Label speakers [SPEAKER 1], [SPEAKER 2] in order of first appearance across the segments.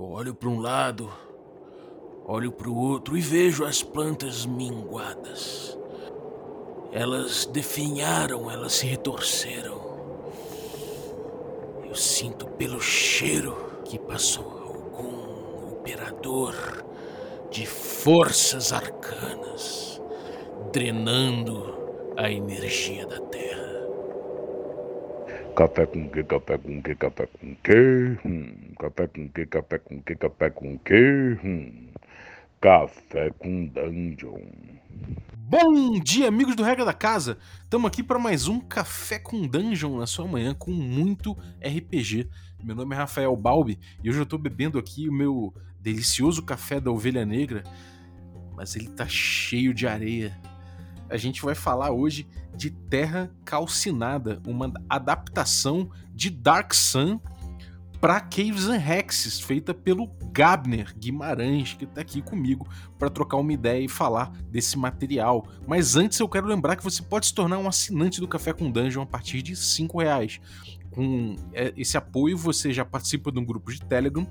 [SPEAKER 1] Eu olho para um lado, olho para o outro e vejo as plantas minguadas. Elas definharam, elas se retorceram. Eu sinto pelo cheiro que passou algum operador de forças arcanas, drenando a energia da Terra.
[SPEAKER 2] Café com que, café com que, café com que? Hum. Café com que, café com que, café com que? Hum. Café com Dungeon.
[SPEAKER 3] Bom dia, amigos do Regra da Casa! Estamos aqui para mais um Café com Dungeon na sua manhã com muito RPG. Meu nome é Rafael Balbi e hoje eu estou bebendo aqui o meu delicioso café da Ovelha Negra, mas ele tá cheio de areia. A gente vai falar hoje de Terra Calcinada, uma adaptação de Dark Sun para Caves and Hexes, feita pelo Gabner Guimarães, que está aqui comigo para trocar uma ideia e falar desse material. Mas antes eu quero lembrar que você pode se tornar um assinante do Café com Dungeon a partir de R$ reais. Com é, esse apoio você já participa de um grupo de Telegram,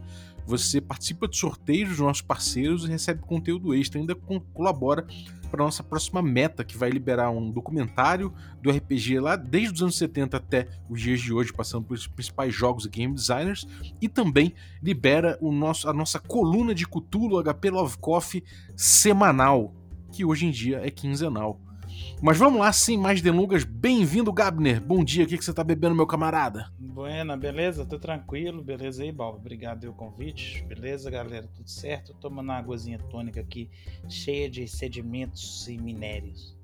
[SPEAKER 3] você participa de sorteios dos nossos parceiros e recebe conteúdo extra, ainda colabora para nossa próxima meta, que vai liberar um documentário do RPG lá desde os anos 70 até os dias de hoje, passando pelos principais jogos e game designers, e também libera o nosso, a nossa coluna de Cthulhu HP Love Coffee semanal, que hoje em dia é quinzenal. Mas vamos lá, sem mais delongas. Bem-vindo, Gabner. Bom dia, o que, que você tá bebendo, meu camarada?
[SPEAKER 4] Buena, beleza? Tô tranquilo, beleza aí, Bal? Obrigado pelo convite. Beleza, galera? Tudo certo? Tô tomando uma águazinha tônica aqui, cheia de sedimentos e minérios.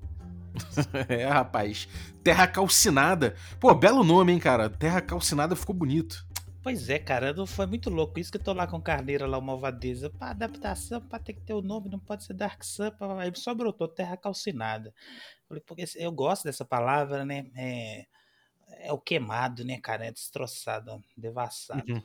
[SPEAKER 3] é, rapaz. Terra calcinada. Pô, belo nome, hein, cara? Terra calcinada ficou bonito.
[SPEAKER 4] Pois é, cara, foi muito louco. Isso que eu tô lá com Carneira, lá, uma malvadeza. Pra adaptação, pra ter que ter o nome, não pode ser Dark Sun. Aí só brotou Terra Calcinada. Porque eu gosto dessa palavra, né? É, é o queimado, né, cara? É destroçado, devassado. Uhum.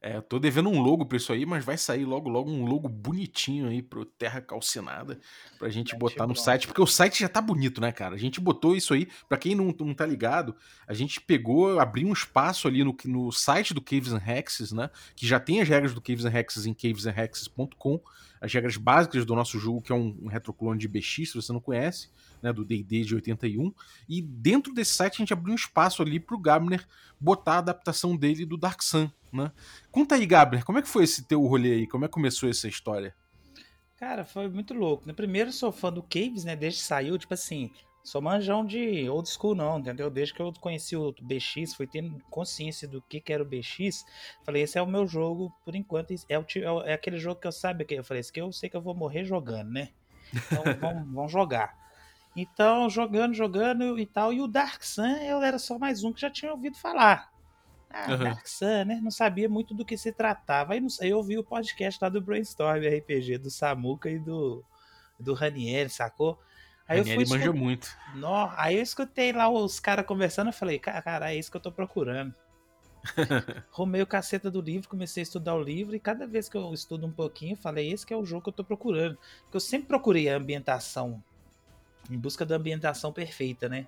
[SPEAKER 3] É, eu tô devendo um logo pra isso aí, mas vai sair logo logo um logo bonitinho aí pro Terra Calcinada pra gente é, botar no site, porque o site já tá bonito, né, cara? A gente botou isso aí, pra quem não, não tá ligado, a gente pegou, abriu um espaço ali no, no site do Caves and Hexes, né, que já tem as regras do Caves and Hexes em cavesandhexes.com, as regras básicas do nosso jogo, que é um, um retroclone de BX, se você não conhece, né, do D&D de 81, e dentro desse site a gente abriu um espaço ali pro Gabner botar a adaptação dele do Dark Sun, né? Conta aí, Gabner, como é que foi esse teu rolê aí? Como é que começou essa história?
[SPEAKER 4] Cara, foi muito louco. Né? primeiro sou fã do Caves, né, desde que saiu, tipo assim, sou manjão de old school não, entendeu? Desde que eu conheci o BX, fui tendo consciência do que, que era o BX, falei, esse é o meu jogo, por enquanto, é, o, é, é aquele jogo que eu sabe que eu falei, esse eu sei que eu vou morrer jogando, né? Então vamos jogar. Então, jogando, jogando e tal. E o Dark Sun, eu era só mais um que já tinha ouvido falar. Ah, uhum. Dark Sun, né? Não sabia muito do que se tratava. Aí, não sei, eu ouvi o podcast lá do Brainstorm RPG, do Samuka e do, do Ranieri, sacou?
[SPEAKER 3] Aí Ranieri eu fui manja muito.
[SPEAKER 4] No, aí eu escutei lá os caras conversando, eu falei, cara, é isso que eu tô procurando. Romei o caceta do livro, comecei a estudar o livro e cada vez que eu estudo um pouquinho, falei, esse que é o jogo que eu tô procurando. Porque eu sempre procurei a ambientação em busca da ambientação perfeita, né?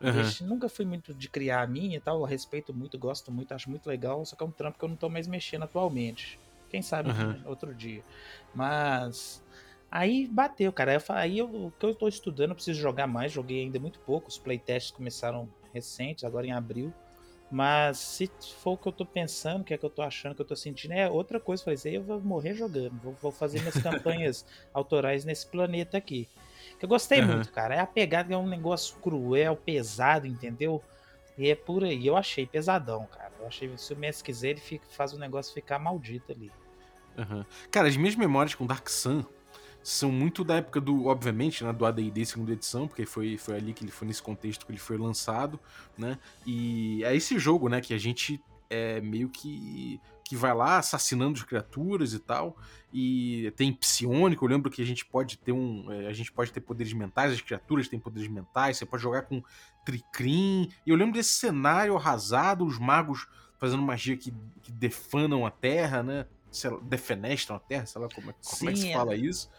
[SPEAKER 4] Uhum. nunca fui muito de criar a minha e tal, eu respeito muito, gosto muito, acho muito legal, só que é um trampo que eu não tô mais mexendo atualmente. Quem sabe uhum. outro dia. Mas aí bateu, cara. Aí eu, o que eu tô estudando, eu preciso jogar mais, joguei ainda muito pouco. Os playtests começaram recentes, agora em abril. Mas se for o que eu tô pensando, o que é que eu tô achando, que eu tô sentindo, é outra coisa. Falei, eu vou morrer jogando, vou, vou fazer minhas campanhas autorais nesse planeta aqui. Eu gostei uhum. muito, cara. É a pegada é um negócio cruel, pesado, entendeu? E é por aí. Eu achei pesadão, cara. Eu achei se o Messi quiser, ele fica, faz o negócio ficar maldito ali.
[SPEAKER 3] Uhum. Cara, as minhas memórias com Dark Sun são muito da época do, obviamente, né, do AD&D segunda edição, porque foi, foi ali que ele foi nesse contexto que ele foi lançado, né? E é esse jogo, né, que a gente é meio que que vai lá assassinando as criaturas e tal. E tem psiônico, eu lembro que a gente pode ter um. É, a gente pode ter poderes mentais, as criaturas têm poderes mentais, você pode jogar com tricrim. E eu lembro desse cenário arrasado, os magos fazendo magia que, que defanam a terra, né? Defenestram a terra, sei lá como é, Sim, como é que se fala isso.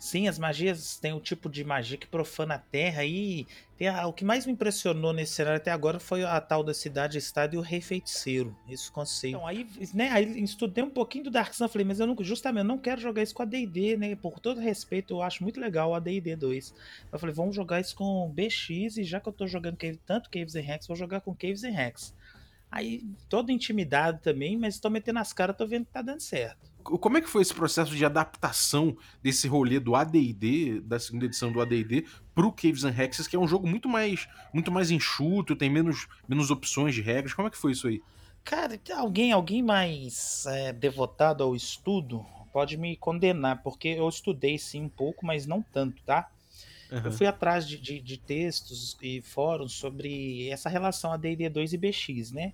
[SPEAKER 4] Sim, as magias tem o tipo de magia que profana a terra e a, o que mais me impressionou nesse cenário até agora foi a tal da cidade estado e o rei feiticeiro, esse conceito. Então, aí, né, aí estudei um pouquinho do Dark Sun, falei, mas eu não, justamente eu não quero jogar isso com a D&D, né? Por todo respeito, eu acho muito legal a D&D 2. Eu falei, vamos jogar isso com BX e já que eu tô jogando tanto Caves and Hacks, vou jogar com Caves and Hacks. Aí, todo intimidado também, mas tô metendo as caras, tô vendo que tá dando certo.
[SPEAKER 3] Como é que foi esse processo de adaptação desse rolê do AD&D, da segunda edição do AD&D, pro Caves and Hexes, que é um jogo muito mais, muito mais enxuto, tem menos, menos opções de regras. Como é que foi isso aí?
[SPEAKER 4] Cara, alguém, alguém mais é, devotado ao estudo pode me condenar, porque eu estudei sim um pouco, mas não tanto, tá? Uhum. Eu fui atrás de, de, de, textos e fóruns sobre essa relação AD&D 2 e BX, né?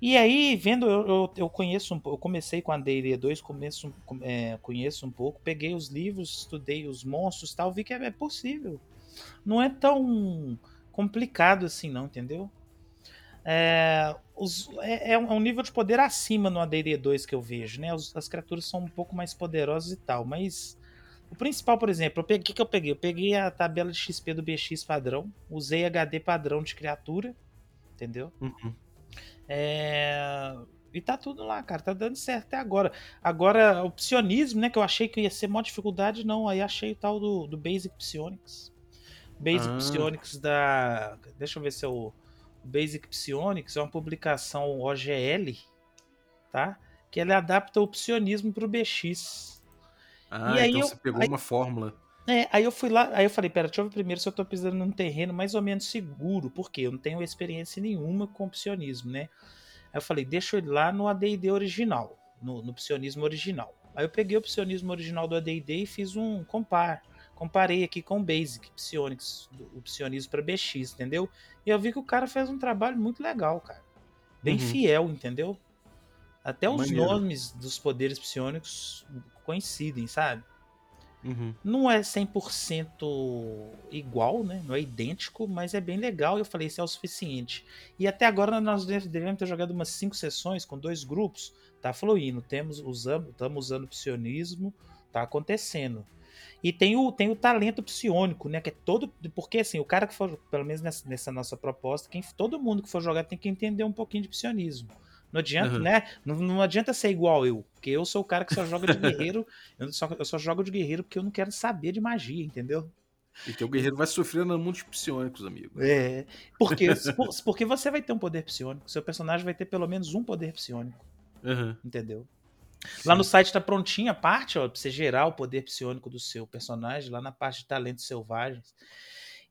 [SPEAKER 4] E aí, vendo, eu, eu, eu conheço um eu comecei com a D&D 2, começo, é, conheço um pouco, peguei os livros, estudei os monstros tal, vi que é, é possível. Não é tão complicado assim não, entendeu? É, os, é, é, um, é nível de poder acima no AD&D 2 que eu vejo, né? Os, as criaturas são um pouco mais poderosas e tal, mas o principal, por exemplo, o que, que eu peguei? Eu peguei a tabela de XP do BX padrão, usei HD padrão de criatura, entendeu? Uhum. É... E tá tudo lá, cara. Tá dando certo até agora. Agora, opcionismo, né? Que eu achei que ia ser maior dificuldade, não. Aí achei o tal do, do Basic Psionics. Basic ah. Psionics da. Deixa eu ver se é o. Basic Psionics é uma publicação OGL, tá? Que ele adapta o psionismo pro BX.
[SPEAKER 3] Ah, e aí então eu, você pegou aí, uma fórmula.
[SPEAKER 4] É, aí eu fui lá, aí eu falei, pera, deixa eu ver primeiro se eu tô pisando num terreno mais ou menos seguro, porque eu não tenho experiência nenhuma com psionismo, né? Aí eu falei, deixa eu ir lá no AD&D original, no, no psionismo original. Aí eu peguei o psionismo original do AD&D e fiz um compar, comparei aqui com o Basic Psionics, o psionismo para BX, entendeu? E eu vi que o cara fez um trabalho muito legal, cara. Bem uhum. fiel, entendeu? Até os Maneiro. nomes dos poderes psionicos coincidem, sabe? Uhum. Não é 100% igual, né? Não é idêntico, mas é bem legal. Eu falei, isso é o suficiente. E até agora nós devemos ter jogado umas 5 sessões com dois grupos. Tá fluindo. Temos, usamos, estamos usando psionismo. Tá acontecendo. E tem o, tem o talento psionico, né? Que é todo. Porque assim, o cara que for, pelo menos nessa, nessa nossa proposta, quem, todo mundo que for jogar tem que entender um pouquinho de psionismo. Não adianta, uhum. né? Não, não, adianta ser igual eu, porque eu sou o cara que só joga de guerreiro. eu, só, eu só jogo de guerreiro porque eu não quero saber de magia, entendeu?
[SPEAKER 3] E teu guerreiro vai sofrer na muitos psionicos, amigo.
[SPEAKER 4] É. Porque, porque você vai ter um poder psionico. Seu personagem vai ter pelo menos um poder psionico. Uhum. Entendeu? Sim. Lá no site tá prontinha a parte, ó, pra você gerar o poder psionico do seu personagem, lá na parte de talentos selvagens.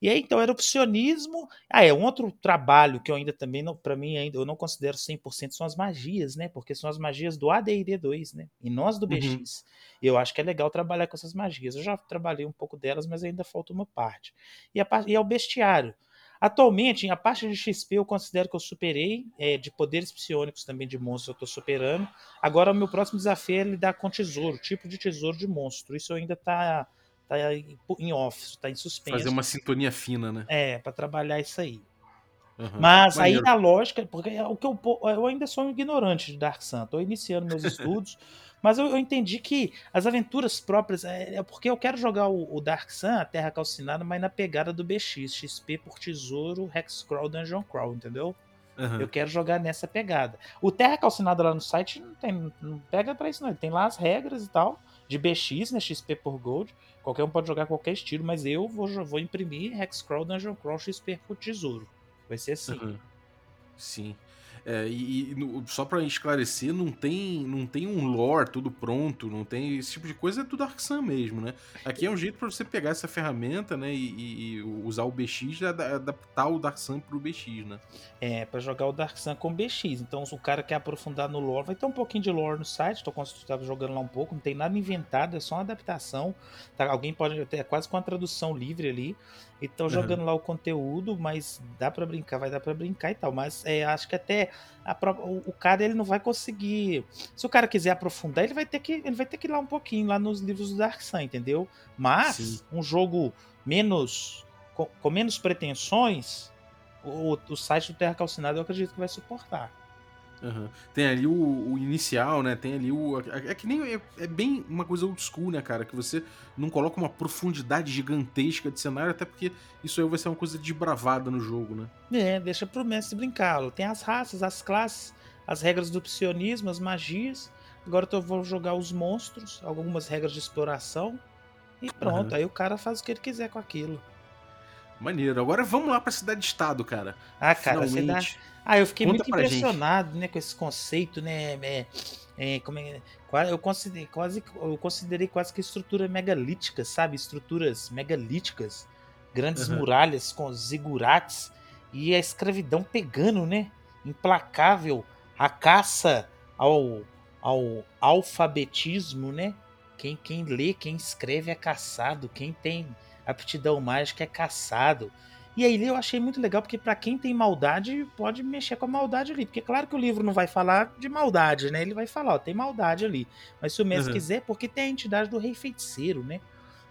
[SPEAKER 4] E aí, então, era opcionismo. Ah, é um outro trabalho que eu ainda também, para mim, ainda eu não considero 100% são as magias, né? Porque são as magias do AD&D 2, né? E nós do BX. Uhum. Eu acho que é legal trabalhar com essas magias. Eu já trabalhei um pouco delas, mas ainda falta uma parte. E, a, e é o bestiário. Atualmente, a parte de XP eu considero que eu superei, é, de poderes psionicos também de monstros eu estou superando. Agora o meu próximo desafio é lidar com tesouro, tipo de tesouro de monstro. Isso ainda está tá em off, tá em suspenso.
[SPEAKER 3] Fazer uma sintonia fina, né?
[SPEAKER 4] É, para trabalhar isso aí. Uhum. Mas Maneiro. aí na lógica, porque é o que eu, eu ainda sou um ignorante de Dark Sun, tô iniciando meus estudos, mas eu, eu, entendi que as aventuras próprias, é, é, porque eu quero jogar o, o, Dark Sun, a Terra Calcinada, mas na pegada do BX, XP por tesouro, Hexcrawl, Dungeon Crawl, entendeu? Uhum. Eu quero jogar nessa pegada. O Terra Calcinada lá no site não, tem, não pega pra isso não, ele tem lá as regras e tal, de BX, né, XP por Gold, Qualquer um pode jogar qualquer estilo, mas eu vou, vou imprimir Hexcrawl, Dungeon Crawl, XP por tesouro. Vai ser assim. Uhum.
[SPEAKER 3] Sim. É, e, e no, só para esclarecer, não tem, não tem um lore tudo pronto, não tem esse tipo de coisa, é tudo Dark Sun mesmo, né? Aqui é um jeito para você pegar essa ferramenta, né, e, e, usar o BX e adaptar o Dark Sun pro BX, né?
[SPEAKER 4] É, para jogar o Dark Sun com BX. Então, se o cara quer aprofundar no lore, vai ter um pouquinho de lore no site, tô tava jogando lá um pouco, não tem nada inventado, é só uma adaptação. Tá? Alguém pode ter é quase com a tradução livre ali. E estão jogando uhum. lá o conteúdo, mas dá para brincar, vai dar para brincar e tal. Mas é, acho que até a, o, o, cara ele não vai conseguir. Se o cara quiser aprofundar, ele vai ter que ele vai ter que ir lá um pouquinho lá nos livros do Dark Sun, entendeu? Mas Sim. um jogo menos com, com menos pretensões, o, o, site do Terra Calcinada eu acredito que vai suportar.
[SPEAKER 3] Uhum. Tem ali o, o, inicial, né? Tem ali o. É, é que nem. É, é, bem uma coisa old school, né, cara? Que você não coloca uma profundidade gigantesca de cenário, até porque isso aí vai ser uma coisa de bravada no jogo, né?
[SPEAKER 4] É, deixa pro mestre brincar. Tem as raças, as classes, as regras do psionismo, as magias. Agora eu vou jogar os monstros, algumas regras de exploração. E pronto, uhum. aí o cara faz o que ele quiser com aquilo.
[SPEAKER 3] Maneiro. Agora vamos lá pra cidade-estado, cara.
[SPEAKER 4] Ah, cara, Finalmente. cidade. Ah, eu fiquei Conta muito impressionado, gente. né, com esse conceito, né? É, é, como é, eu considerei quase, eu considerei quase que estrutura megalítica, sabe? Estruturas megalíticas, grandes uhum. muralhas com zigurates e a escravidão pegando, né? Implacável, a caça ao, ao alfabetismo, né? Quem, quem lê, quem escreve é caçado, quem tem aptidão mágica é caçado. E aí eu achei muito legal, porque para quem tem maldade, pode mexer com a maldade ali. Porque claro que o livro não vai falar de maldade, né? Ele vai falar, ó, tem maldade ali. Mas se o mestre uhum. quiser, porque tem a entidade do rei feiticeiro, né?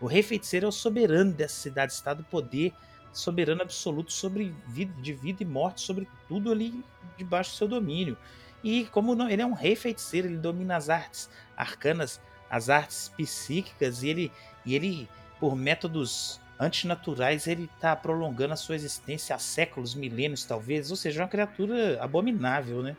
[SPEAKER 4] O rei feiticeiro é o soberano dessa cidade-estado, poder soberano absoluto sobre vida, de vida e morte, sobre tudo ali debaixo do seu domínio. E como não, ele é um rei feiticeiro, ele domina as artes arcanas, as artes psíquicas, e ele, e ele por métodos antinaturais, ele está prolongando a sua existência há séculos, milênios talvez, ou seja, uma criatura abominável, né?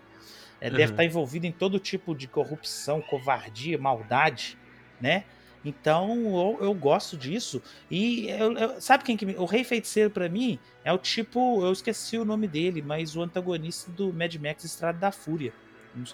[SPEAKER 4] É, uhum. Deve estar tá envolvido em todo tipo de corrupção, covardia, maldade, né? Então eu, eu gosto disso. E eu, eu, sabe quem que. O Rei Feiticeiro, para mim, é o tipo. Eu esqueci o nome dele, mas o antagonista do Mad Max Estrada da Fúria.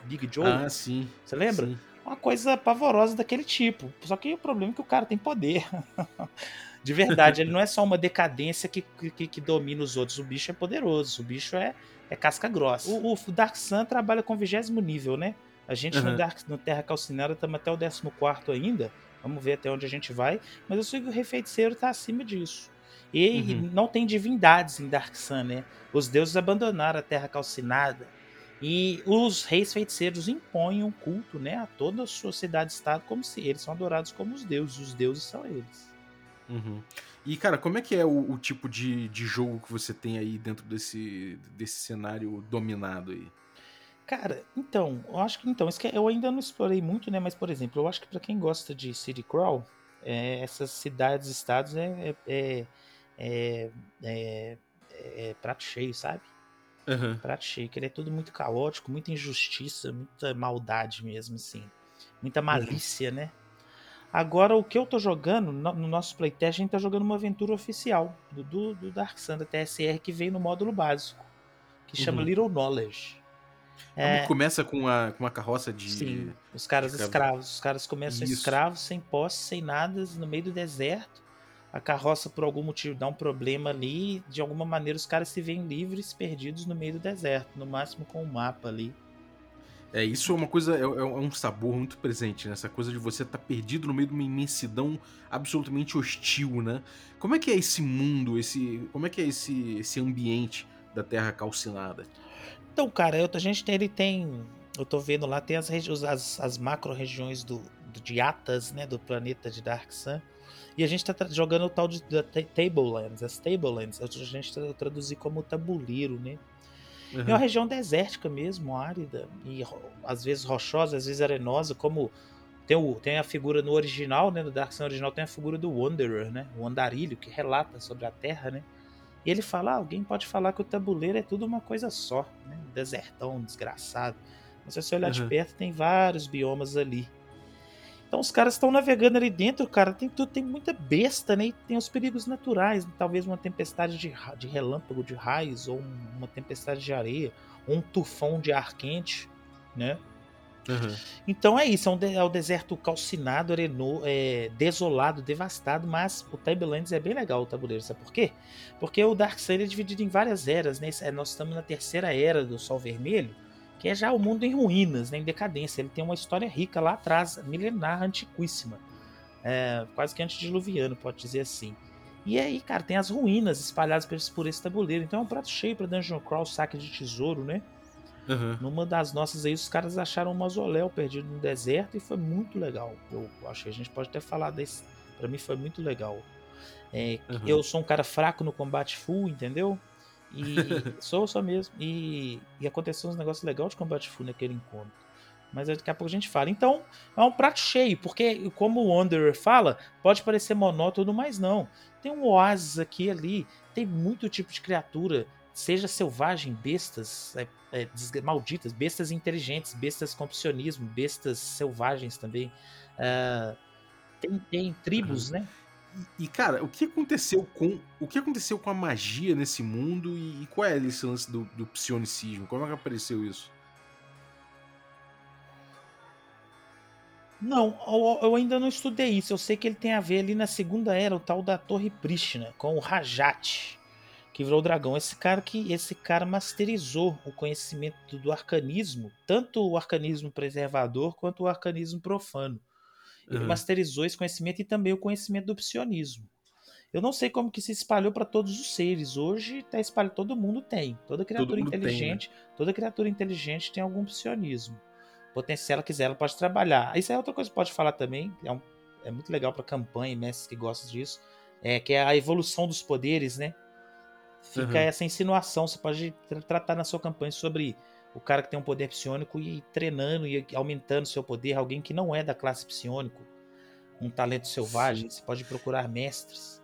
[SPEAKER 4] Big Joe.
[SPEAKER 3] Ah, sim.
[SPEAKER 4] Você lembra? Sim. Uma coisa pavorosa daquele tipo. Só que o problema é que o cara tem poder. De verdade, ele não é só uma decadência que, que, que, domina os outros. O bicho é poderoso, o bicho é, é casca grossa. O, o Dark Sun trabalha com vigésimo nível, né? A gente uhum. no, Dark, no Terra Calcinada estamos até o 14 ainda. Vamos ver até onde a gente vai. Mas eu sei que o Rei Feiticeiro está acima disso. E uhum. não tem divindades em Dark Sun, né? Os deuses abandonaram a Terra Calcinada. E os reis feiticeiros impõem um culto né, a toda a sua cidade-estado como se eles são adorados como os deuses. Os deuses são eles.
[SPEAKER 3] Uhum. E, cara, como é que é o, o, tipo de, de jogo que você tem aí dentro desse, desse cenário dominado aí?
[SPEAKER 4] Cara, então, eu acho que então, isso que eu ainda não explorei muito, né? Mas, por exemplo, eu acho que para quem gosta de City Crawl, é, essas cidades, estados é, é, é, é, é prato cheio, sabe? Uhum. Prato cheio, que ele é tudo muito caótico, muita injustiça, muita maldade mesmo, assim. Muita malícia, uhum. né? Agora, o que eu tô jogando, no, no nosso playtest, a gente tá jogando uma aventura oficial do, do, do Dark Sun da TSR que veio no módulo básico, que chama uhum. Little Knowledge.
[SPEAKER 3] É, começa com, a, com uma carroça de.
[SPEAKER 4] Sim, os caras de escravos. Os caras começam Isso. escravos, sem posse, sem nada, no meio do deserto. A carroça, por algum motivo, dá um problema ali. De alguma maneira, os caras se veem livres, perdidos no meio do deserto. No máximo com o um mapa ali.
[SPEAKER 3] É, isso é uma coisa, é, é um sabor muito presente, né? Essa coisa de você estar tá perdido no meio de uma imensidão absolutamente hostil, né? Como é que é esse mundo, esse, como é que é esse, esse ambiente da Terra calcinada?
[SPEAKER 4] Então, cara, eu, a gente tem, ele tem, eu tô vendo lá, tem as, as, as macro-regiões do, do, de Atas, né, do planeta de Dark Sun, e a gente tá jogando o tal de Tablelands, as Tablelands, a gente traduzir como tabuleiro, né? Uhum. É uma região desértica mesmo, árida, e às vezes rochosa, às vezes arenosa, como tem, o, tem a figura no original, né, no Dark Sun original, tem a figura do Wanderer, né, o andarilho, que relata sobre a Terra, né, e ele fala, ah, alguém pode falar que o tabuleiro é tudo uma coisa só, né, um desertão, desgraçado, mas se você olhar uhum. de perto, tem vários biomas ali, então os caras estão navegando ali dentro, cara, tem tudo, tem muita besta, né? E tem os perigos naturais, talvez uma tempestade de, de relâmpago de raios, ou uma tempestade de areia, ou um tufão de ar quente, né? Uhum. Então é isso, é, um é o deserto calcinado, areno, é, desolado, devastado, mas o Tablelands é bem legal o tabuleiro, sabe por quê? Porque o Dark Sun é dividido em várias eras, né? Nós estamos na terceira era do Sol Vermelho, que é já o mundo em ruínas, né, em decadência. Ele tem uma história rica lá atrás, milenar, antiquíssima. É, quase que antediluviano, pode dizer assim. E aí, cara, tem as ruínas espalhadas por esse tabuleiro. Então é um prato cheio para Dungeon Crawl, saque de tesouro, né? Uhum. Numa das nossas aí, os caras acharam um mausoléu perdido no deserto e foi muito legal. Eu acho que a gente pode até falar desse. Para mim foi muito legal. É, uhum. Eu sou um cara fraco no combate full, entendeu? E sou, sou mesmo. E, e aconteceu uns negócios legais de combate full naquele encontro. Mas daqui a pouco a gente fala. Então, é um prato cheio, porque, como o Wanderer fala, pode parecer monótono, mas não. Tem um oásis aqui e ali, tem muito tipo de criatura, seja selvagem, bestas é, é, malditas, bestas inteligentes, bestas com opcionismo, bestas selvagens também. Uh, tem, tem tribos, uhum. né?
[SPEAKER 3] E, cara, o que aconteceu com o que aconteceu com a magia nesse mundo e, e qual é esse lance do, do psionicismo? Como é que apareceu isso?
[SPEAKER 4] Não, eu ainda não estudei isso. Eu sei que ele tem a ver ali na Segunda Era, o tal da Torre Prishna, com o Rajat, que virou o dragão. Esse cara que esse cara masterizou o conhecimento do arcanismo, tanto o arcanismo preservador quanto o arcanismo profano. Ele uhum. masterizou esse conhecimento e também o conhecimento do psionismo. Eu não sei como que se espalhou para todos os seres. Hoje tá espalhado, todo mundo tem. Toda criatura inteligente, tem, né? toda criatura inteligente tem algum psionismo. Potencial, se ela quiser, ela pode trabalhar. Isso é outra coisa que pode falar também. É, um, é muito legal para campanha, mestres que gostam disso. É que é a evolução dos poderes, né? Fica uhum. essa insinuação. Você pode tratar na sua campanha sobre o cara que tem um poder psionico e treinando e aumentando seu poder, alguém que não é da classe psionico, um talento selvagem, Sim. você pode procurar mestres.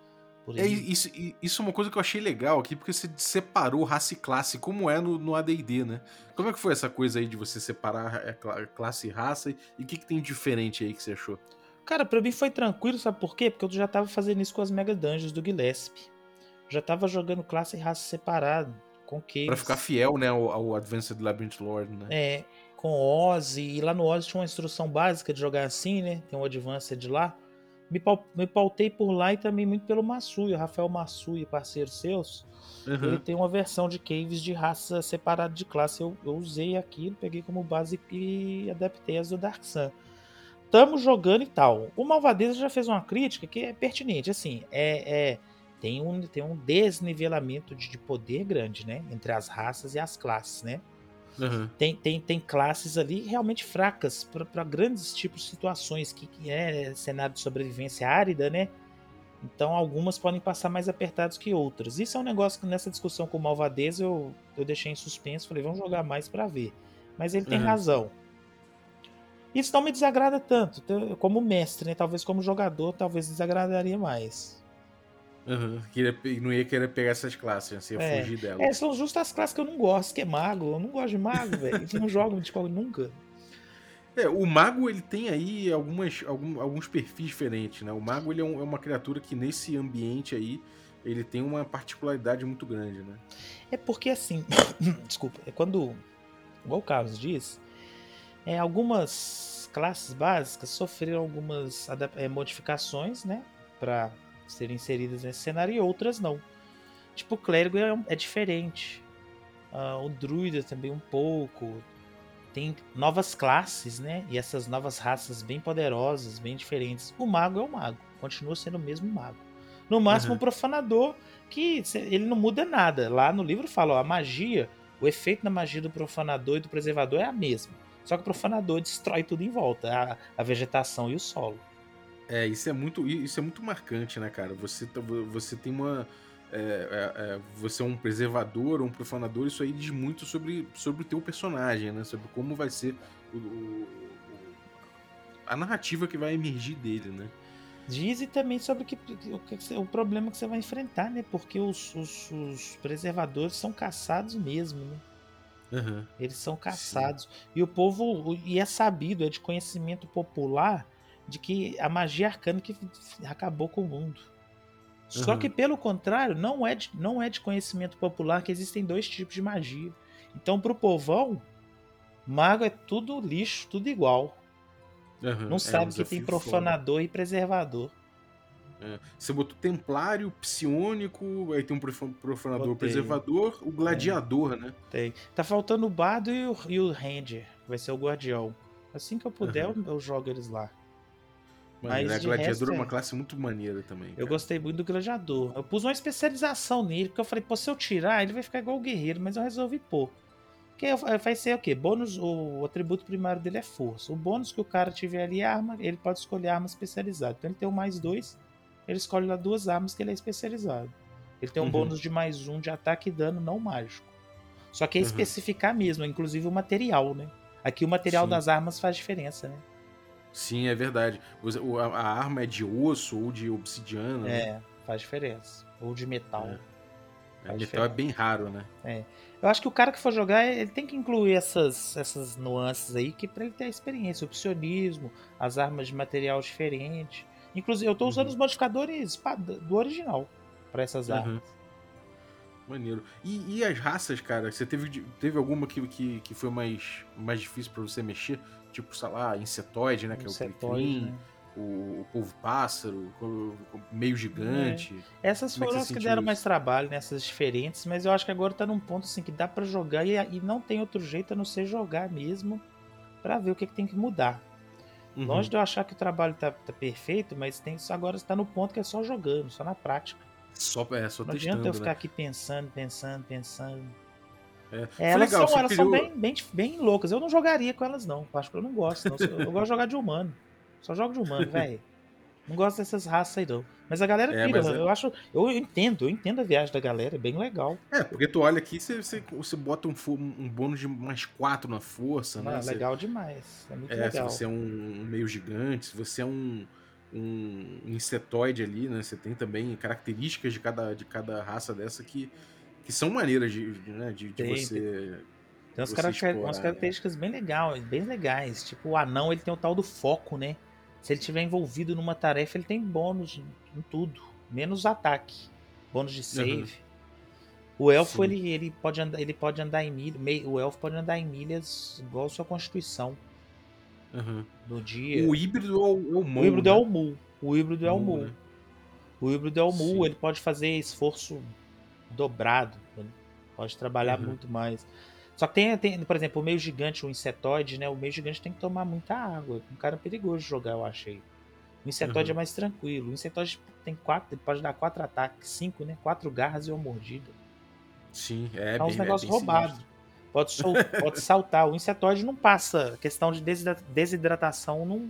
[SPEAKER 3] É, isso, isso é uma coisa que eu achei legal aqui, porque você separou raça e classe, como é no, no AD&D, né? Como é que foi essa coisa aí de você separar classe e raça? E o que, que tem diferente aí que você achou?
[SPEAKER 4] Cara, pra mim foi tranquilo, sabe por quê? Porque eu já tava fazendo isso com as Mega Dungeons do Gillespie. Já tava jogando classe e raça separado com Caves.
[SPEAKER 3] Pra ficar fiel, né, ao, ao Advanced Labyrinth Lord, né?
[SPEAKER 4] É, com Ozzy, e lá no Ozzy tinha uma instrução básica de jogar assim, né? Tem um Advanced lá. Me, me pautei por lá e também muito pelo Massuia, Rafael Massuia, parceiro seus. Uhum. Ele tem uma versão de Caves de raça separada de classe. Eu, eu usei aquilo, peguei como base e adaptei as do Dark Sun. Tamo jogando e tal. O Malvadeza já fez uma crítica que é pertinente. Assim, é, é tem um, tem um desnivelamento de, de poder grande, né? Entre as raças e as classes, né? Uhum. Tem, tem, tem classes ali realmente fracas para grandes tipos de situações, que, que é cenário de sobrevivência árida, né? Então algumas podem passar mais apertados que outras. Isso é um negócio que nessa discussão com o Malvadez eu, eu deixei em suspenso, falei, vamos jogar mais para ver. Mas ele tem uhum. razão. Isso não me desagrada tanto, como mestre, né? Talvez como jogador, talvez desagradaria mais.
[SPEAKER 3] Uhum. não ia querer pegar essas classes, assim, ia é. fugir delas.
[SPEAKER 4] É, são justas as classes que eu não gosto, que é mago. Eu não gosto de mago, velho. não jogo de qual nunca.
[SPEAKER 3] É, o mago ele tem aí algumas, algum, alguns perfis diferentes, né? O mago ele é, um, é, uma criatura que nesse ambiente aí ele tem uma particularidade muito grande, né?
[SPEAKER 4] É porque assim, desculpa, é quando, igual o Carlos diz, é, algumas classes básicas sofreram algumas é, modificações, né? Para serem inseridas nesse cenário e outras não. Tipo, o clérigo é, é diferente. Uh, o druida também um pouco. Tem novas classes, né? E essas novas raças bem poderosas, bem diferentes. O mago é o mago, continua sendo o mesmo mago. No máximo, uhum. um profanador, que ele não muda nada. Lá no livro fala, ó, a magia, o efeito da magia do profanador e do preservador é a mesma. Só que o profanador destrói tudo em volta, a, a vegetação e o solo.
[SPEAKER 3] É, isso é muito, isso é muito marcante, né, cara? Você, tá, você tem uma. É, é, é, você é um preservador ou um profanador, isso aí diz muito sobre, sobre o teu personagem, né? Sobre como vai ser o, o, a narrativa que vai emergir dele, né?
[SPEAKER 4] Diz e também sobre o, que, o, o problema que você vai enfrentar, né? Porque os, os, os preservadores são caçados mesmo, né? Uhum. Eles são caçados. Sim. E o povo, e é sabido, é de conhecimento popular de que a magia arcana que acabou com o mundo. Só uhum. que, pelo contrário, não é, de, não é de conhecimento popular que existem dois tipos de magia. Então, pro povão, mago é tudo lixo, tudo igual. Uhum. Não é sabe é um que tem profanador e preservador.
[SPEAKER 3] É. Você botou templário, psiônico, aí tem um profanador Botei. preservador, o gladiador, né?
[SPEAKER 4] Tem. Tá faltando o bardo e o, e o ranger, vai ser o guardião. Assim que eu puder, uhum. eu, eu jogo eles lá.
[SPEAKER 3] Mas a Gladiador é uma classe muito maneira também.
[SPEAKER 4] Cara. Eu gostei muito do Gladiador. Eu pus uma especialização nele, porque eu falei, pô, se eu tirar, ele vai ficar igual o Guerreiro, mas eu resolvi pôr. Porque vai ser o quê? Bônus, o, o atributo primário dele é força. O bônus que o cara tiver ali é arma, ele pode escolher arma especializada. Então ele tem o mais dois, ele escolhe lá duas armas que ele é especializado. Ele tem um
[SPEAKER 3] Uhum.
[SPEAKER 4] bônus de mais um de ataque e dano não mágico. Só que é
[SPEAKER 3] Uhum.
[SPEAKER 4] especificar mesmo, inclusive o material, né? Aqui o material
[SPEAKER 3] Sim.
[SPEAKER 4] das armas faz diferença, né?
[SPEAKER 3] Sim, é verdade. O- A, a arma é de osso ou de obsidiana. né?
[SPEAKER 4] É, faz diferença. Ou de metal.
[SPEAKER 3] É. É, metal é bem raro, né?
[SPEAKER 4] Eu acho que o cara que for jogar, ele tem que incluir essas, essas nuances aí, que pra ele ter a experiência, o opcionismo, as armas de material diferente. Inclusive, eu tô usando
[SPEAKER 3] Uhum.
[SPEAKER 4] os modificadores do original pra essas
[SPEAKER 3] Uhum.
[SPEAKER 4] armas.
[SPEAKER 3] Maneiro. E, e as raças, cara? Você teve, teve alguma que, que, que foi mais, mais difícil pra você mexer? Tipo, sei lá, insetoide, né? Que é o
[SPEAKER 4] Insetoide,
[SPEAKER 3] Cricrim,
[SPEAKER 4] né?
[SPEAKER 3] o, o polvo pássaro, o, meio gigante.
[SPEAKER 4] Essas
[SPEAKER 3] Como é que
[SPEAKER 4] foram
[SPEAKER 3] você
[SPEAKER 4] as que deram
[SPEAKER 3] isso?
[SPEAKER 4] mais trabalho nessas diferentes, mas eu acho que agora tá num ponto assim que dá pra jogar e, e não tem outro jeito a não ser jogar mesmo pra ver o que, que tem que mudar.
[SPEAKER 3] Uhum.
[SPEAKER 4] Longe de eu achar que o trabalho tá, tá perfeito, mas tem agora está no ponto que é só jogando, só na prática.
[SPEAKER 3] Só, é, só
[SPEAKER 4] Não
[SPEAKER 3] testando,
[SPEAKER 4] adianta eu ficar
[SPEAKER 3] né?
[SPEAKER 4] aqui pensando, pensando, pensando.
[SPEAKER 3] É.
[SPEAKER 4] É, elas
[SPEAKER 3] legal,
[SPEAKER 4] são, elas são bem, bem, bem loucas. Eu não jogaria com elas, não. Eu acho que eu não gosto. Não. Eu gosto de jogar de humano. Só jogo de humano, velho. Não gosto dessas raças aí, não. Mas a galera
[SPEAKER 3] É,
[SPEAKER 4] pira.
[SPEAKER 3] é-
[SPEAKER 4] Eu acho. Eu entendo, eu entendo a viagem da galera, é bem legal.
[SPEAKER 3] É, porque tu olha aqui, você, você, você bota um, um bônus de mais 4 na força, né?
[SPEAKER 4] Ah,
[SPEAKER 3] Você-
[SPEAKER 4] legal demais. É muito
[SPEAKER 3] É,
[SPEAKER 4] legal.
[SPEAKER 3] se você é um, um meio gigante, se você é um, um insetoide ali, né? Você tem também características de cada, de cada raça dessa que, que são maneiras de, né, de, de
[SPEAKER 4] Tem,
[SPEAKER 3] você.
[SPEAKER 4] Tem umas,
[SPEAKER 3] você
[SPEAKER 4] caracter-
[SPEAKER 3] explorar,
[SPEAKER 4] umas
[SPEAKER 3] né?
[SPEAKER 4] características bem legais, bem legais. Tipo, o anão ele tem o tal do foco, né? Se ele tiver envolvido numa tarefa, ele tem bônus em tudo, menos ataque, bônus de save. O elfo
[SPEAKER 3] Sim.
[SPEAKER 4] ele, ele pode andar, ele pode andar em milhas, o elfo pode andar em milhas igual a sua constituição
[SPEAKER 3] Aham.
[SPEAKER 4] no dia.
[SPEAKER 3] O híbrido é o, é o mão,
[SPEAKER 4] O híbrido
[SPEAKER 3] né?
[SPEAKER 4] é o mu. O híbrido é o
[SPEAKER 3] Mu,
[SPEAKER 4] mu.
[SPEAKER 3] né?
[SPEAKER 4] O híbrido é o mu,
[SPEAKER 3] Sim.
[SPEAKER 4] ele pode fazer esforço dobrado, né? pode trabalhar
[SPEAKER 3] Uhum.
[SPEAKER 4] muito mais. Só que tem, tem, por exemplo, o meio gigante, o insetoide, né? O meio gigante tem que tomar muita água. Um cara perigoso de jogar, eu achei. O insetoide
[SPEAKER 3] Uhum.
[SPEAKER 4] é mais tranquilo. O insetoide tem quatro, ele pode dar quatro ataques, cinco, né? Quatro garras e uma mordida.
[SPEAKER 3] Sim, é
[SPEAKER 4] É uns
[SPEAKER 3] bem,
[SPEAKER 4] negócios
[SPEAKER 3] é
[SPEAKER 4] roubados. Pode, sol- pode saltar. O insetoide não passa. A questão de desidra- desidratação não,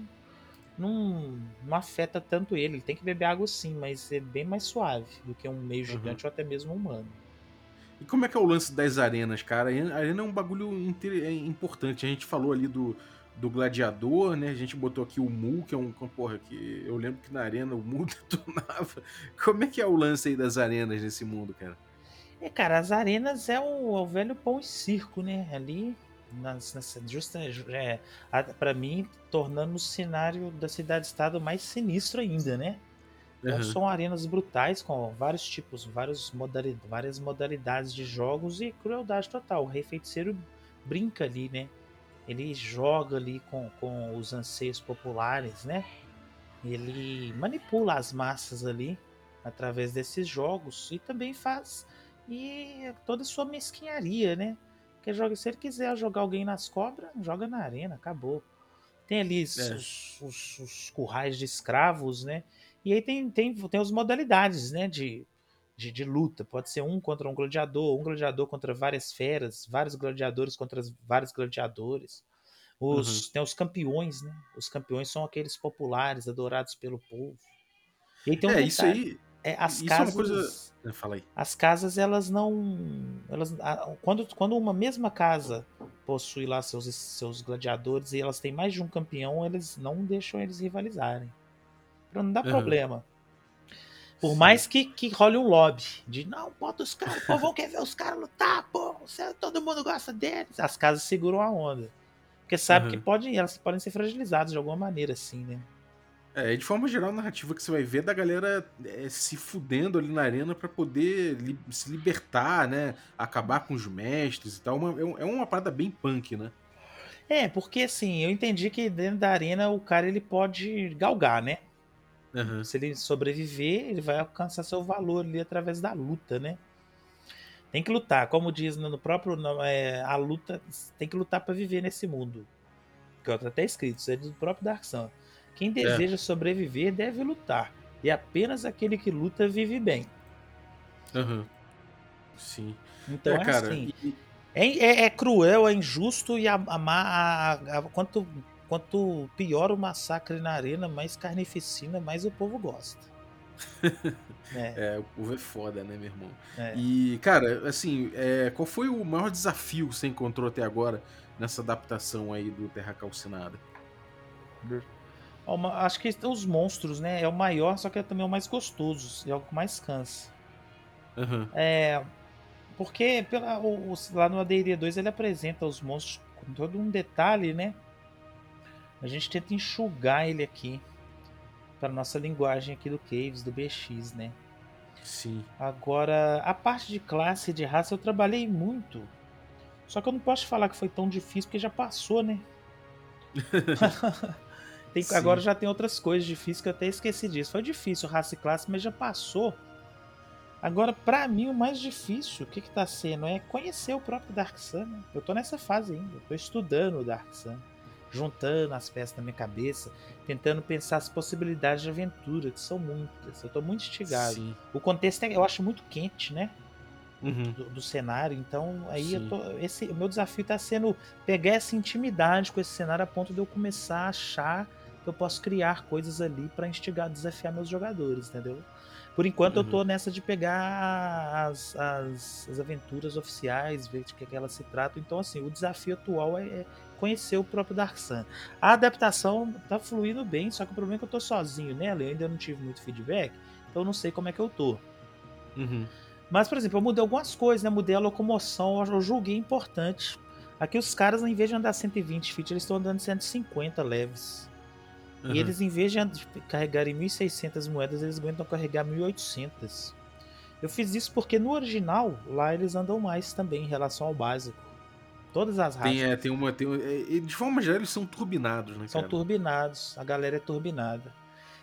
[SPEAKER 4] não, não afeta tanto ele. Ele tem que beber água sim, mas é bem mais suave do que um meio gigante ou até mesmo um humano.
[SPEAKER 3] E como é que é o lance das arenas, cara? A arena é um bagulho é importante. A gente falou ali do, do gladiador, né? A gente botou aqui o Mu, que é um. Porra, que eu lembro que na arena o Mu detonava. Como é que é o lance aí das arenas nesse mundo, cara?
[SPEAKER 4] É, cara, as arenas é o, é o velho pão e circo, né? Ali, nas, nas, justa, é, a- pra mim, tornando o cenário da cidade-estado mais sinistro ainda, né? Então
[SPEAKER 3] Aham.
[SPEAKER 4] são arenas brutais com vários tipos, vários modali várias modalidades de jogos e crueldade total. O Rei Feiticeiro brinca ali, né? Ele joga ali com, com os anseios populares, né? Ele manipula as massas ali através desses jogos e também faz e toda a sua mesquinharia, né? Joga, se ele quiser jogar alguém nas cobras, joga na arena, acabou. Tem ali os,
[SPEAKER 3] É.
[SPEAKER 4] os, os- os currais de escravos, né? E aí tem, tem, tem as modalidades, né? De, de, de luta. Pode ser um contra um gladiador, um gladiador contra várias feras, vários gladiadores contra vários gladiadores. Os, Tem os campeões, né? Os campeões são aqueles populares, adorados pelo povo. E aí tem um
[SPEAKER 3] é, isso aí.
[SPEAKER 4] É, as
[SPEAKER 3] isso é uma
[SPEAKER 4] casas,
[SPEAKER 3] coisa- Fala aí.
[SPEAKER 4] as casas elas não, elas, quando, quando uma mesma casa possui lá seus, seus gladiadores e elas têm mais de um campeão, eles não deixam eles rivalizarem, Pra não dar
[SPEAKER 3] Aham.
[SPEAKER 4] problema. Por
[SPEAKER 3] Sim.
[SPEAKER 4] mais que, que role um lobby de não, bota os caras, o povão quer ver os caras lutar, pô, todo mundo gosta deles. As casas seguram a onda. Porque sabe
[SPEAKER 3] Aham.
[SPEAKER 4] que pode, elas podem ser fragilizadas de alguma maneira, assim, né?
[SPEAKER 3] É, de forma geral, a narrativa que você vai ver é da galera é, se fudendo ali na arena pra poder li- se libertar, né? Acabar com os mestres e tal. Uma- é é uma parada bem punk, né?
[SPEAKER 4] É, porque assim, eu entendi que dentro da arena o cara ele pode galgar, né?
[SPEAKER 3] Aham.
[SPEAKER 4] Se ele sobreviver, ele vai alcançar seu valor ali através da luta, né? Tem que lutar, como diz no próprio é, a luta tem que lutar pra viver nesse mundo. Que é até escrito, isso é do próprio Dark Sun. Quem deseja sobreviver deve lutar. E apenas aquele que luta vive bem.
[SPEAKER 3] Aham. Sim.
[SPEAKER 4] Então
[SPEAKER 3] é,
[SPEAKER 4] é,
[SPEAKER 3] cara.
[SPEAKER 4] assim.
[SPEAKER 3] e-
[SPEAKER 4] É, é- é cruel, é injusto e a, a- a- quanto, quanto pior o massacre na arena, mais carnificina, mais o povo gosta. É,
[SPEAKER 3] É, o povo é foda, né, meu irmão?
[SPEAKER 4] é.
[SPEAKER 3] E, cara, assim, é, qual foi o maior desafio que você encontrou até agora nessa adaptação aí do Terra Calcinada?
[SPEAKER 4] Ma- Acho que os monstros, né? É o maior, só que é também o mais gostoso. É o que mais cansa.
[SPEAKER 3] Aham.
[SPEAKER 4] É. Porque pela, o- o- lá no AD&D 2 ele apresenta os monstros com todo um detalhe, né? A gente tenta enxugar ele aqui para nossa linguagem aqui do Caves, do BX, né?
[SPEAKER 3] Sim.
[SPEAKER 4] Agora, a parte de classe e de raça eu trabalhei muito. Só que eu não posso falar que foi tão difícil porque já passou, né? Tem-
[SPEAKER 3] Sim.
[SPEAKER 4] agora já tem outras coisas difíceis que eu até esqueci disso. Foi difícil raça e classe, mas já passou. Agora, pra mim, o mais difícil, o que que tá sendo? É conhecer o próprio Dark Sun. Né? Eu tô nessa fase ainda. Tô estudando o Dark Sun. Juntando as peças na minha cabeça. Tentando pensar as possibilidades de aventura, que são muitas. Eu tô muito instigado.
[SPEAKER 3] Sim.
[SPEAKER 4] O contexto é- eu acho muito quente, né?
[SPEAKER 3] Uhum.
[SPEAKER 4] Do, do cenário. Então, aí eu tô. Esse, o meu desafio tá sendo pegar essa intimidade com esse cenário a ponto de eu começar a achar eu posso criar coisas ali pra instigar, desafiar meus jogadores, entendeu? Por enquanto eu
[SPEAKER 3] Uhum.
[SPEAKER 4] tô nessa de pegar as, as, as aventuras oficiais, ver de que, que elas se tratam. Então, assim, o desafio atual é, é conhecer o próprio Dark Sun. A adaptação tá fluindo bem, só que o problema é que eu tô sozinho nela, eu ainda não tive muito feedback, então eu não sei como é que eu tô.
[SPEAKER 3] Uhum.
[SPEAKER 4] Mas, por exemplo, eu mudei algumas coisas, né? Mudei a locomoção, eu julguei importante. Aqui os caras, em vez de andar 120 feet, eles estão andando 150 leves.
[SPEAKER 3] Uhum.
[SPEAKER 4] E eles, em vez de carregarem 1.600 moedas, eles aguentam carregar 1.800. Eu fiz isso porque no original, lá eles andam mais também em relação ao básico. Todas as raças
[SPEAKER 3] Tem, é, tem uma. Tem, é, e de forma geral, eles são turbinados, né?
[SPEAKER 4] são
[SPEAKER 3] cara?
[SPEAKER 4] turbinados. A galera é turbinada.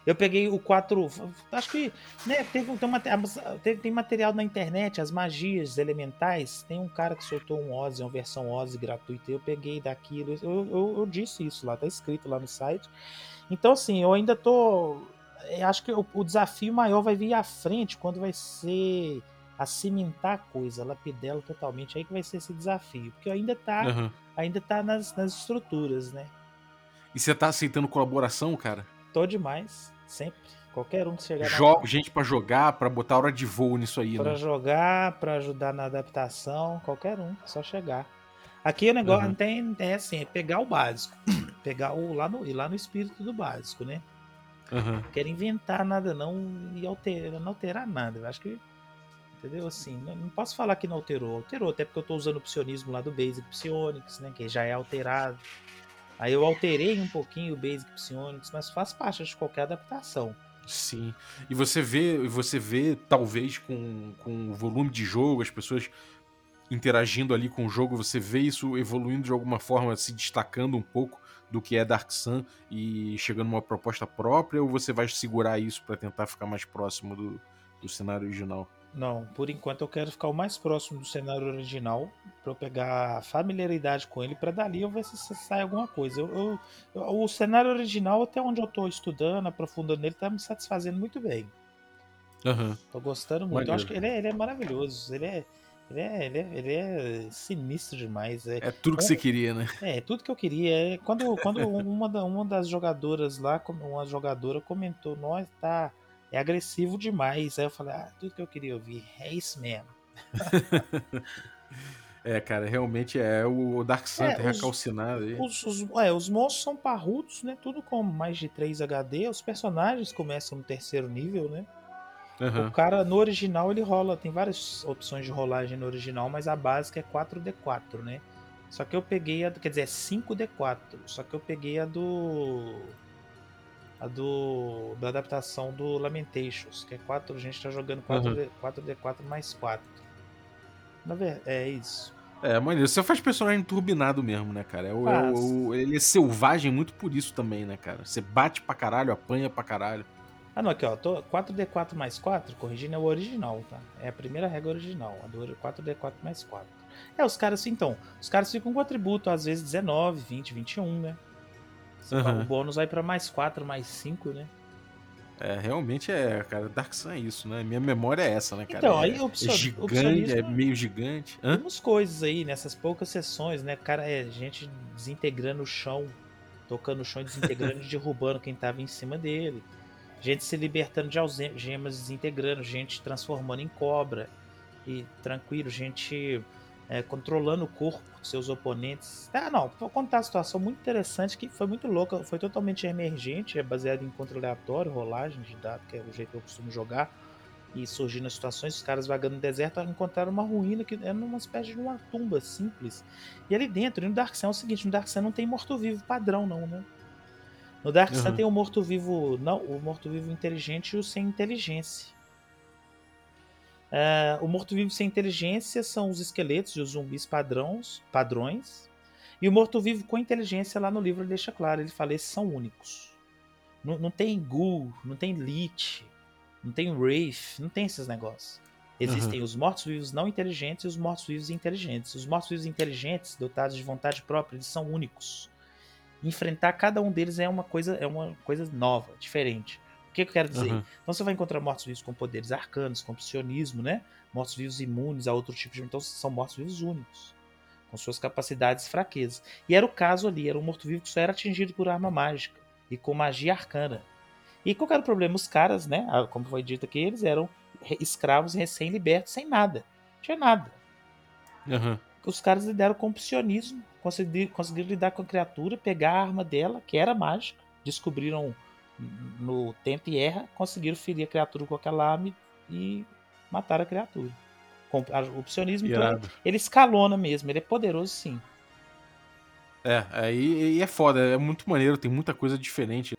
[SPEAKER 4] Eu peguei o 4. Acho que né, teve, tem, uma, teve- tem material na internet, as magias elementais. Tem um cara que soltou um Ozzy, uma versão Ozzy gratuita. Eu peguei daquilo. Eu, eu, eu disse isso lá, tá escrito lá no site. Então, assim, eu ainda tô. eu acho que o, o desafio maior vai vir à frente quando vai ser a cimentar a coisa, lapidá-la totalmente. Aí que vai ser esse desafio. Porque ainda tá,
[SPEAKER 3] Aham.
[SPEAKER 4] ainda tá nas, nas estruturas, né?
[SPEAKER 3] E você tá aceitando colaboração, cara?
[SPEAKER 4] Tô demais, sempre. Qualquer um que chegar na-
[SPEAKER 3] gente pra jogar, pra botar hora de voo nisso aí,
[SPEAKER 4] pra
[SPEAKER 3] né?
[SPEAKER 4] jogar, pra ajudar na adaptação, qualquer um, só chegar. Aqui o negócio
[SPEAKER 3] Uhum.
[SPEAKER 4] tem é assim, é pegar o básico, pegar o lá no ir lá no espírito do básico, né?
[SPEAKER 3] Aham.
[SPEAKER 4] Não quero inventar nada não e alterar, não alterar nada. Eu acho que entendeu assim, não, não posso falar que não alterou, alterou até porque eu tô usando o psionismo lá do Basic Psionics, né, que já é alterado. Aí eu alterei um pouquinho o Basic Psionics, mas faz parte de qualquer adaptação.
[SPEAKER 3] Sim. E você vê, você vê talvez com, com o volume de jogo, as pessoas interagindo ali com o jogo, você vê isso evoluindo de alguma forma, se destacando um pouco do que é Dark Sun e chegando numa proposta própria, ou você vai segurar isso pra tentar ficar mais próximo do, do cenário original?
[SPEAKER 4] Não, por enquanto eu quero ficar o mais próximo do cenário original para eu pegar familiaridade com ele para dali eu ver se, sai alguma coisa. Eu, eu- eu- o cenário original até onde eu tô estudando, aprofundando nele, tá me satisfazendo muito bem.
[SPEAKER 3] Aham.
[SPEAKER 4] Tô gostando muito. Eu acho que ele é, ele é maravilhoso. Ele é, ele é, ele é, ele é sinistro demais. É,
[SPEAKER 3] É tudo que você queria, né?
[SPEAKER 4] é tudo que eu queria. É, quando quando uma, da- uma das jogadoras lá, uma jogadora comentou, nós tá é agressivo demais. Aí eu falei, ah, tudo que eu queria ouvir é isso mesmo.
[SPEAKER 3] É, cara, realmente é o Dark Sun,
[SPEAKER 4] É,
[SPEAKER 3] calcinada aí.
[SPEAKER 4] Os, os- é, os monstros são parrudos, né? Tudo com mais de 3 HD. Os personagens começam no terceiro nível, né?
[SPEAKER 3] Aham.
[SPEAKER 4] O cara no original ele rola, tem várias opções de rolagem no original, mas a básica é 4D4, né? Só que eu peguei a, quer dizer, é 5D4, só que eu peguei a do a do da adaptação do Lamentations, que é 4, a gente tá jogando 4D, 4D4 mais 4. Na verdade, é isso.
[SPEAKER 3] É, maneiro. Você faz personagem turbinado mesmo, né, cara? É o- é o- ele é selvagem muito por isso também, né, cara? Você bate pra caralho, apanha pra caralho.
[SPEAKER 4] Ah, não, aqui ó, tô 4D4 mais 4, corrigindo é o original, tá? É a primeira regra original, a do 4D4 mais 4. É, os caras, então, os caras ficam com atributo, às vezes 19, 20, 21, né? Paga O bônus vai pra mais 4, mais 5, né?
[SPEAKER 3] É, realmente é, cara. Dark Sun é isso, né? Minha memória é essa, né, cara?
[SPEAKER 4] Então,
[SPEAKER 3] é,
[SPEAKER 4] aí
[SPEAKER 3] é
[SPEAKER 4] opcio-
[SPEAKER 3] gigante,
[SPEAKER 4] opcionismo-
[SPEAKER 3] é meio gigante. Hã?
[SPEAKER 4] Temos coisas aí nessas poucas sessões, né? Cara, é gente desintegrando o chão, tocando o chão e desintegrando e derrubando quem tava em cima dele. Gente se libertando de gemas desintegrando, gente transformando em cobra e tranquilo, gente é, controlando o corpo dos seus oponentes. Ah, não, vou contar a situação muito interessante que foi muito louca, foi totalmente emergente, é baseado em encontro aleatório, rolagem de dados, que é o jeito que eu costumo jogar. E surgindo as situações, os caras vagando no deserto encontraram uma ruína que era uma espécie de uma tumba simples. E ali dentro, no Dark Sun é o seguinte, no Dark Sun não tem morto-vivo padrão não, né? No Dark Sun uhum. tem o morto-vivo, não, o morto-vivo inteligente e o sem inteligência. Uh, o morto-vivo sem inteligência são os esqueletos e os zumbis padrões, padrões. E o morto-vivo com inteligência, lá no livro, ele deixa claro: ele fala, esses são únicos. Não, não tem Ghoul, não tem Lich, não tem Wraith, não tem esses negócios. Existem uhum. os mortos-vivos não inteligentes e os mortos-vivos inteligentes. Os mortos-vivos inteligentes, dotados de vontade própria, eles são únicos. Enfrentar cada um deles é uma coisa, é uma coisa nova, diferente que, que eu quero dizer? Uhum. Então você vai encontrar mortos-vivos com poderes arcanos, com psionismo, né? Mortos-vivos imunes a outro tipo de. Então são mortos-vivos únicos, com suas capacidades e fraquezas. E era o caso ali, era um morto-vivo que só era atingido por arma mágica e com magia arcana. E qual era o problema? Os caras, né? Como foi dito aqui, eles eram escravos recém-libertos, sem nada. Não tinha nada.
[SPEAKER 3] Uhum.
[SPEAKER 4] Os caras lidaram com psionismo, conseguiram, conseguiram lidar com a criatura, pegar a arma dela, que era mágica, descobriram no tempo e erra, conseguiram ferir a criatura com aquela arma e matar a criatura. O opcionismo então, ele escalona mesmo, ele é poderoso sim.
[SPEAKER 3] É, aí é foda, é muito maneiro, tem muita coisa diferente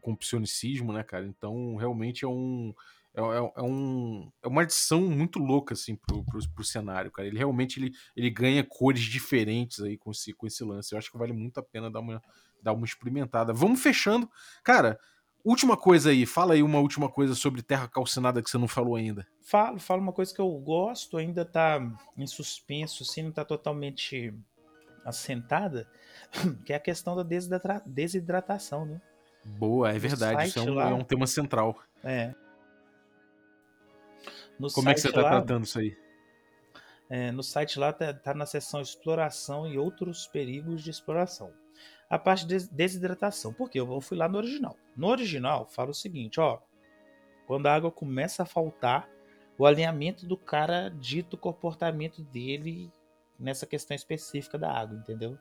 [SPEAKER 3] com o psionicismo, né, cara? Então, realmente é um. É, é, é, um, é uma adição muito louca, assim, pro, pro, pro, cenário, cara. Ele realmente ele, ele ganha cores diferentes aí com esse, com esse lance. Eu acho que vale muito a pena dar uma, dar uma experimentada. Vamos fechando. Cara, última coisa aí. Fala aí uma última coisa sobre Terra Calcinada que você não falou ainda.
[SPEAKER 4] Falo, falo uma coisa que eu gosto, ainda tá em suspenso, assim, não tá totalmente assentada, que é a questão da desidratação, né?
[SPEAKER 3] Boa, é verdade. Isso é um, lá, é um, tema central.
[SPEAKER 4] É.
[SPEAKER 3] No Como é que você está tratando isso aí?
[SPEAKER 4] É, no site lá tá, tá na seção exploração e outros perigos de exploração a parte de desidratação. Porque eu fui lá no original. No original, fala o seguinte, ó. Quando a água começa a faltar, o alinhamento do cara dita o comportamento dele nessa questão específica da água, entendeu?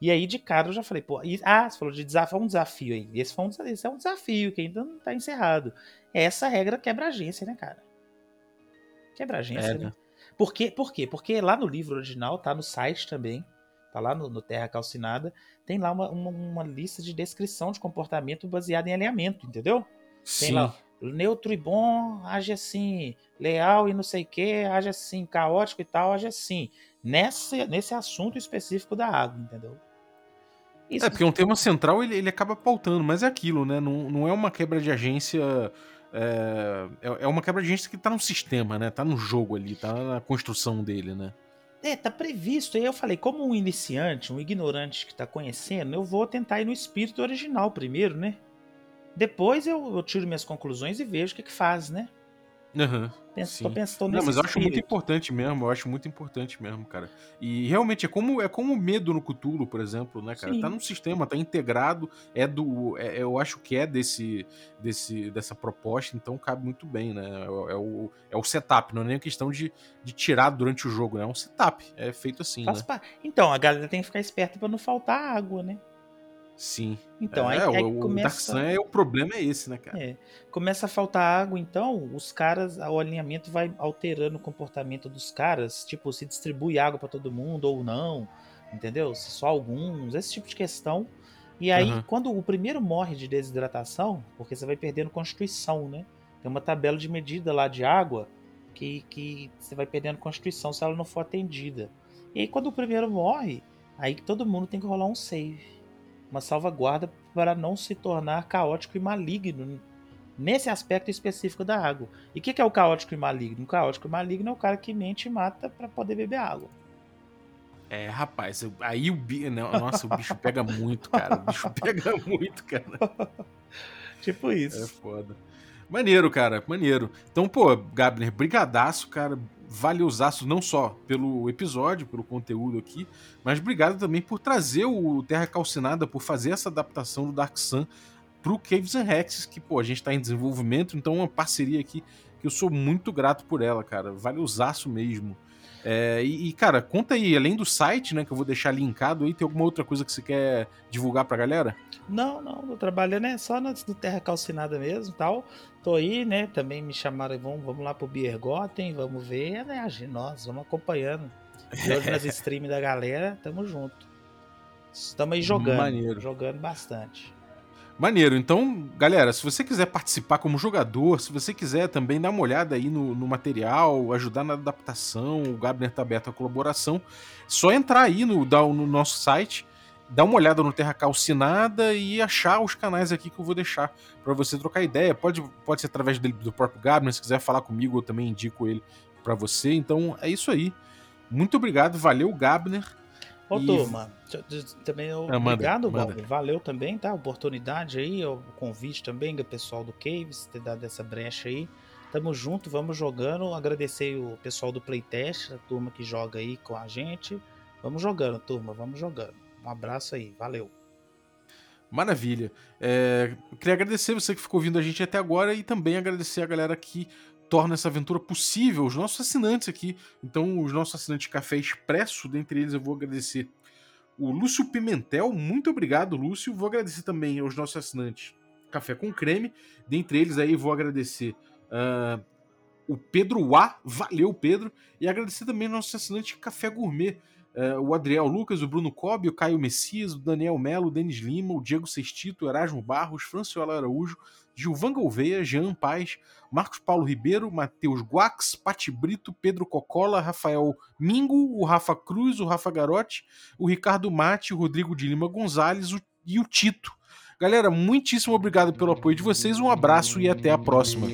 [SPEAKER 4] E aí, de cara, eu já falei, pô, e, ah, você falou de desafio, um desafio aí. Esse, foi um, esse é um desafio que ainda não tá encerrado. Essa regra quebra a agência, né, cara? Quebra agência, é, né? né? Por quê? Por quê? Porque lá no livro original, tá no site também, tá lá no, no Terra Calcinada, tem lá uma, uma, uma, lista de descrição de comportamento baseada em alinhamento, entendeu?
[SPEAKER 3] Sim.
[SPEAKER 4] Tem lá, neutro e bom, age assim, leal e não sei o que, age assim, caótico e tal, age assim. Nesse, nesse assunto específico da água, entendeu?
[SPEAKER 3] Isso. É, porque um tema central ele, ele acaba pautando, mas é aquilo, né? Não, não é uma quebra de agência. É, é, é uma quebra de agência que tá no sistema, né? Tá no jogo ali, tá na construção dele, né?
[SPEAKER 4] É, tá previsto. E eu falei, como um iniciante, um ignorante que tá conhecendo, eu vou tentar ir no espírito original primeiro, né? Depois eu, eu tiro minhas conclusões e vejo o que que faz, né?
[SPEAKER 3] Uhum,
[SPEAKER 4] Penso, tô pensando
[SPEAKER 3] Não, mas eu acho muito importante mesmo, eu acho muito importante mesmo, cara. E realmente é como é como o medo no Cthulhu, por exemplo, né, cara? Sim. Tá num sistema, tá integrado, é do. É, eu acho que é desse, desse, dessa proposta, então cabe muito bem, né? É, é, o, é o setup, não é nem questão de, de tirar durante o jogo, né? É um setup, é feito assim. Faz né?
[SPEAKER 4] Então, a galera tem que ficar esperta para não faltar água, né?
[SPEAKER 3] Sim.
[SPEAKER 4] Então,
[SPEAKER 3] é,
[SPEAKER 4] aí, aí
[SPEAKER 3] o, começa... Dark Sun é o problema é esse, né, cara?
[SPEAKER 4] É. Começa a faltar água, então os caras, o alinhamento vai alterando o comportamento dos caras, tipo, se distribui água para todo mundo ou não, entendeu? Se só alguns, esse tipo de questão. E aí, uhum. quando o primeiro morre de desidratação, porque você vai perdendo constituição, né? Tem uma tabela de medida lá de água que, que você vai perdendo constituição se ela não for atendida. E aí, quando o primeiro morre, aí todo mundo tem que rolar um save uma salvaguarda para não se tornar caótico e maligno nesse aspecto específico da água. E o que, que, é o caótico e maligno? O caótico e maligno é o cara que mente e mata para poder beber água.
[SPEAKER 3] É, rapaz, aí o bicho. Nossa, o bicho pega muito, cara. O bicho pega muito, cara.
[SPEAKER 4] tipo isso.
[SPEAKER 3] É foda. Maneiro, cara, maneiro. Então, pô, Gabner, brigadaço, cara valeuzaço não só pelo episódio, pelo conteúdo aqui, mas obrigado também por trazer o Terra Calcinada, por fazer essa adaptação do Dark Sun pro Caves and Hexes, que, pô, a gente tá em desenvolvimento, então é uma parceria aqui que eu sou muito grato por ela, cara. Vale usaço mesmo. É, e, e, cara, conta aí, além do site, né, que eu vou deixar linkado aí, tem alguma outra coisa que você quer divulgar pra galera?
[SPEAKER 4] Não, não, tô trabalhando é só no, no Terra Calcinada mesmo tal. Tô aí, né, também me chamaram, vamos, vamos lá pro Biergoten, vamos ver, né, nós, vamos acompanhando. E hoje nas streams da galera, tamo junto. Estamos aí jogando, Maneiro. jogando bastante.
[SPEAKER 3] Maneiro. Então, galera, se você quiser participar como jogador, se você quiser também dar uma olhada aí no, no material, ajudar na adaptação, o Gabner tá aberto à colaboração, só entrar aí no, no nosso site, dar uma olhada no Terra Calcinada e achar os canais aqui que eu vou deixar para você trocar ideia. Pode, pode ser através dele, do próprio Gabner, se quiser falar comigo, eu também indico ele para você. Então, é isso aí. Muito obrigado, valeu, Gabner.
[SPEAKER 4] Ô, turma, também eu, ah, obrigado, manda. Valeu também, tá? A oportunidade aí, o convite também do pessoal do Caves, ter dado essa brecha aí. Tamo junto, vamos jogando. Agradecer o pessoal do Playtest, a turma que joga aí com a gente. Vamos jogando, turma, vamos jogando. Um abraço aí, valeu.
[SPEAKER 3] Maravilha. É, queria agradecer você que ficou ouvindo a gente até agora e também agradecer a galera que torna essa aventura possível, os nossos assinantes aqui. Então, os nossos assinantes de Café Expresso, dentre eles eu vou agradecer o Lúcio Pimentel, muito obrigado, Lúcio. Vou agradecer também aos nossos assinantes Café com Creme, dentre eles aí vou agradecer uh, o Pedro A, valeu Pedro, e agradecer também ao nosso assinante Café Gourmet, uh, o Adriel Lucas, o Bruno Cobb, o Caio Messias, o Daniel Melo, o Denis Lima, o Diego Sextito, o Erasmo Barros, Franciola Araújo, Gilvan Gouveia, Jean Paz, Marcos Paulo Ribeiro, Matheus Guax, Pati Brito, Pedro Cocola, Rafael Mingo, o Rafa Cruz, o Rafa Garotti, o Ricardo Mate, o Rodrigo de Lima Gonzalez o, e o Tito. Galera, muitíssimo obrigado pelo apoio de vocês, um abraço e até a próxima.